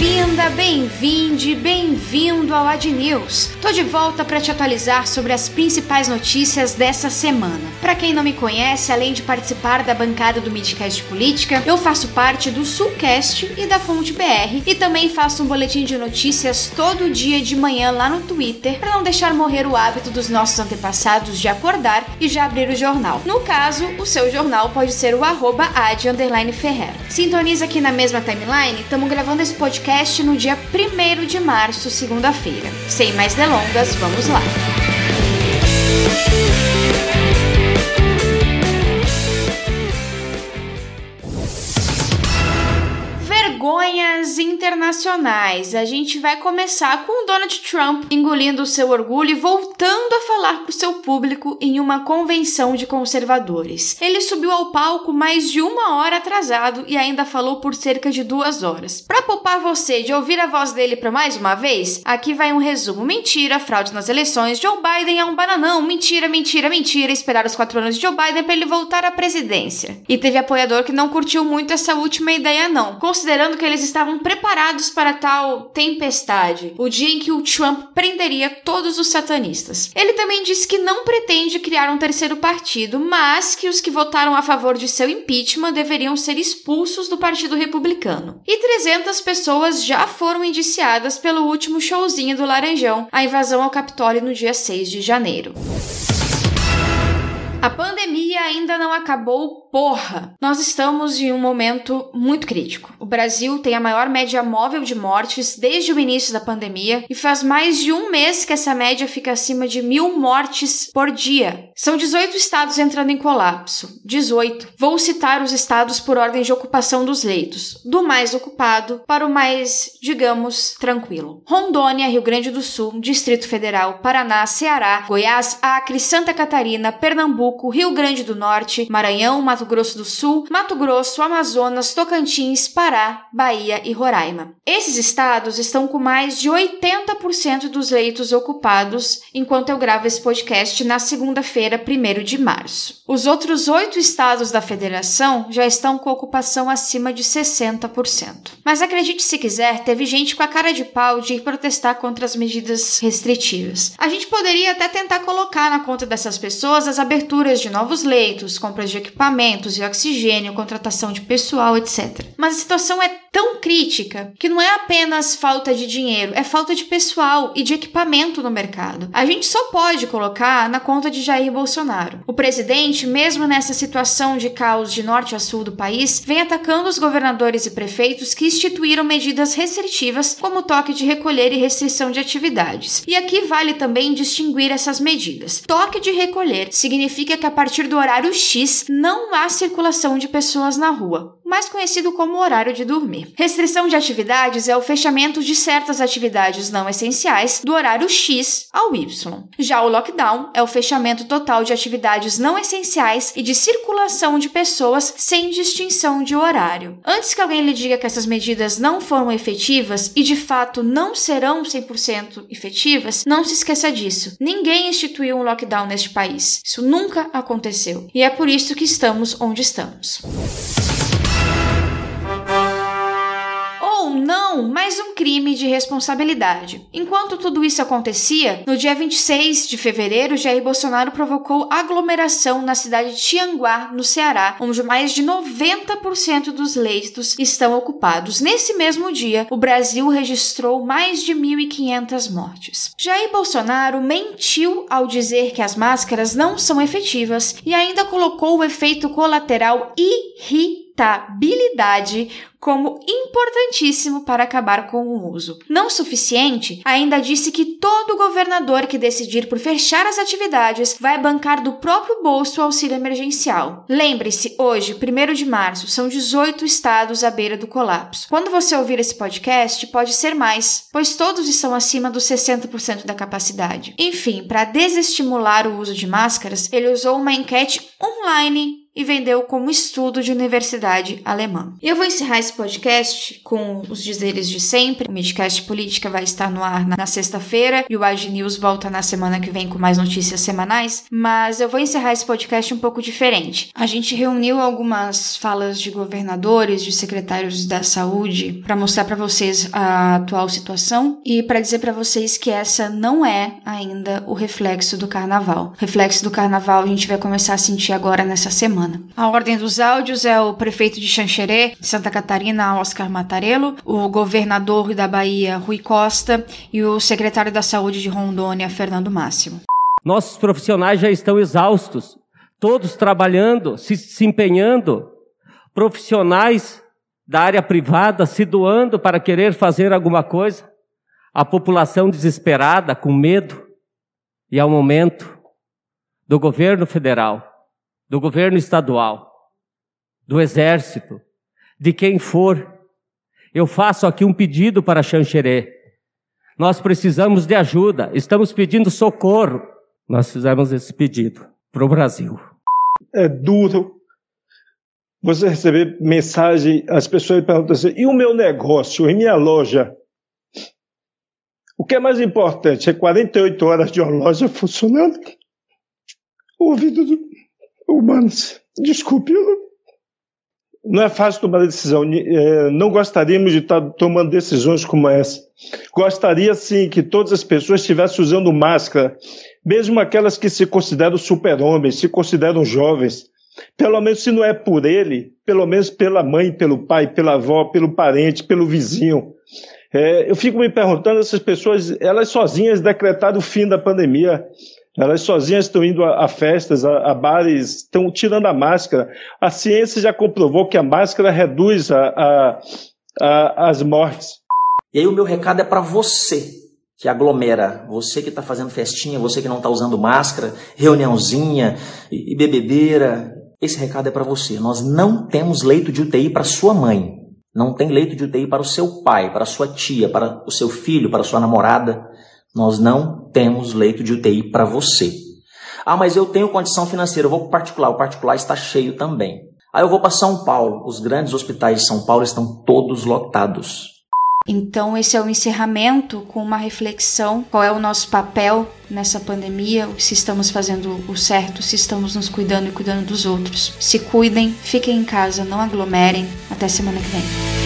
bem-vinda, bem-vinde, bem-vindo ao Ad News. Tô de volta para te atualizar sobre as principais notícias dessa semana. Para quem não me conhece, além de participar da bancada do Midcast Política, eu faço parte do Sulcast e da Fonte BR e também faço um boletim de notícias todo dia de manhã lá no Twitter para não deixar morrer o hábito dos nossos antepassados de acordar e já abrir o jornal. No caso, o seu jornal pode ser o arroba ad Ferrer. Sintoniza aqui na mesma timeline, estamos gravando esse podcast no dia 1 de março, segunda-feira. Sem mais delongas, vamos lá. Vergonhas internacionais. A gente vai começar com o Donald Trump engolindo o seu orgulho e voltando a falar para o seu público em uma convenção de conservadores. Ele subiu ao palco mais de uma hora atrasado e ainda falou por cerca de duas horas. Para poupar você de ouvir a voz dele para mais uma vez, aqui vai um resumo. Mentira, fraude nas eleições, Joe Biden é um bananão, mentira, mentira, mentira, esperar os quatro anos de Joe Biden para ele voltar à presidência. E teve apoiador que não curtiu muito essa última ideia não, considerando que eles estavam preparados para tal tempestade, o dia em que o Trump prenderia todos os satanistas. Ele também disse que não pretende criar um terceiro partido, mas que os que votaram a favor de seu impeachment deveriam ser expulsos do Partido Republicano. E 300 pessoas já foram indiciadas pelo último showzinho do Laranjão, a invasão ao Capitólio no dia 6 de janeiro. A pandemia ainda não acabou, porra! Nós estamos em um momento muito crítico. O Brasil tem a maior média móvel de mortes desde o início da pandemia e faz mais de um mês que essa média fica acima de mil mortes por dia. São 18 estados entrando em colapso. 18. Vou citar os estados por ordem de ocupação dos leitos, do mais ocupado para o mais, digamos, tranquilo. Rondônia, Rio Grande do Sul, Distrito Federal, Paraná, Ceará, Goiás, Acre, Santa Catarina, Pernambuco. Pernambuco, Rio Grande do Norte, Maranhão, Mato Grosso do Sul, Mato Grosso, Amazonas, Tocantins, Pará, Bahia e Roraima. Esses estados estão com mais de 80% dos leitos ocupados enquanto eu gravo esse podcast na segunda-feira, 1 de março. Os outros oito estados da federação já estão com ocupação acima de 60%. Mas acredite se quiser, teve gente com a cara de pau de ir protestar contra as medidas restritivas. A gente poderia até tentar colocar na conta dessas pessoas as aberturas de novos leitos, compras de equipamentos e oxigênio, contratação de pessoal, etc. Mas a situação é tão crítica que não é apenas falta de dinheiro, é falta de pessoal e de equipamento no mercado. A gente só pode colocar na conta de Jair Bolsonaro. O presidente, mesmo nessa situação de caos de norte a sul do país, vem atacando os governadores e prefeitos que instituíram medidas restritivas, como toque de recolher e restrição de atividades. E aqui vale também distinguir essas medidas. Toque de recolher significa que a partir do horário X não há circulação de pessoas na rua mais conhecido como horário de dormir. Restrição de atividades é o fechamento de certas atividades não essenciais do horário X ao Y. Já o lockdown é o fechamento total de atividades não essenciais e de circulação de pessoas sem distinção de horário. Antes que alguém lhe diga que essas medidas não foram efetivas e de fato não serão 100% efetivas, não se esqueça disso. Ninguém instituiu um lockdown neste país. Isso nunca aconteceu. E é por isso que estamos onde estamos. Não mais um crime de responsabilidade. Enquanto tudo isso acontecia, no dia 26 de fevereiro, Jair Bolsonaro provocou aglomeração na cidade de Tianguá, no Ceará, onde mais de 90% dos leitos estão ocupados. Nesse mesmo dia, o Brasil registrou mais de 1.500 mortes. Jair Bolsonaro mentiu ao dizer que as máscaras não são efetivas e ainda colocou o efeito colateral irritabilidade como importantíssimo para acabar com o uso. Não suficiente, ainda disse que todo governador que decidir por fechar as atividades vai bancar do próprio bolso o auxílio emergencial. Lembre-se, hoje, 1 de março, são 18 estados à beira do colapso. Quando você ouvir esse podcast, pode ser mais, pois todos estão acima dos 60% da capacidade. Enfim, para desestimular o uso de máscaras, ele usou uma enquete online e vendeu como estudo de universidade alemã. E eu vou encerrar esse podcast com os dizeres de sempre. O Midcast Política vai estar no ar na sexta-feira e o Ag News volta na semana que vem com mais notícias semanais, mas eu vou encerrar esse podcast um pouco diferente. A gente reuniu algumas falas de governadores, de secretários da saúde para mostrar para vocês a atual situação e para dizer para vocês que essa não é ainda o reflexo do carnaval. O reflexo do carnaval a gente vai começar a sentir agora nessa semana. A ordem dos áudios é o prefeito de Xanxerê, Santa Catarina, Oscar Matarello, o governador da Bahia, Rui Costa, e o secretário da Saúde de Rondônia, Fernando Máximo. Nossos profissionais já estão exaustos, todos trabalhando, se, se empenhando, profissionais da área privada se doando para querer fazer alguma coisa, a população desesperada, com medo, e ao momento do governo federal, do governo estadual, do exército, de quem for, eu faço aqui um pedido para Xanxerê. Nós precisamos de ajuda, estamos pedindo socorro. Nós fizemos esse pedido para o Brasil. É duro você receber mensagem, as pessoas perguntam assim: e o meu negócio, e minha loja? O que é mais importante? É 48 horas de uma loja funcionando? Ouvido humanos. Desculpe, não é fácil tomar decisão. É, não gostaríamos de estar tomando decisões como essa. Gostaria, sim, que todas as pessoas estivessem usando máscara, mesmo aquelas que se consideram super-homens, se consideram jovens. Pelo menos se não é por ele, pelo menos pela mãe, pelo pai, pela avó, pelo parente, pelo vizinho. É, eu fico me perguntando, essas pessoas, elas sozinhas decretaram o fim da pandemia. Elas sozinhas estão indo a, a festas, a, a, bares, estão tirando a máscara. A ciência já comprovou que a máscara reduz a, as mortes. E aí o meu recado é para você que aglomera, você que está fazendo festinha, você que não está usando máscara, reuniãozinha e, bebedeira. Esse recado é para você. Nós não temos leito de UTI para sua mãe. Não tem leito de UTI para o seu pai, para a sua tia, para o seu filho, para a sua namorada. Nós não temos leito de UTI para você. Ah, mas eu tenho condição financeira, eu vou para o particular. O particular está cheio também. Aí eu vou para São Paulo. Os grandes hospitais de São Paulo estão todos lotados. Então, esse é o encerramento com uma reflexão: qual é o nosso papel nessa pandemia, se estamos fazendo o certo, se estamos nos cuidando e cuidando dos outros. Se cuidem, fiquem em casa, não aglomerem. Até semana que vem.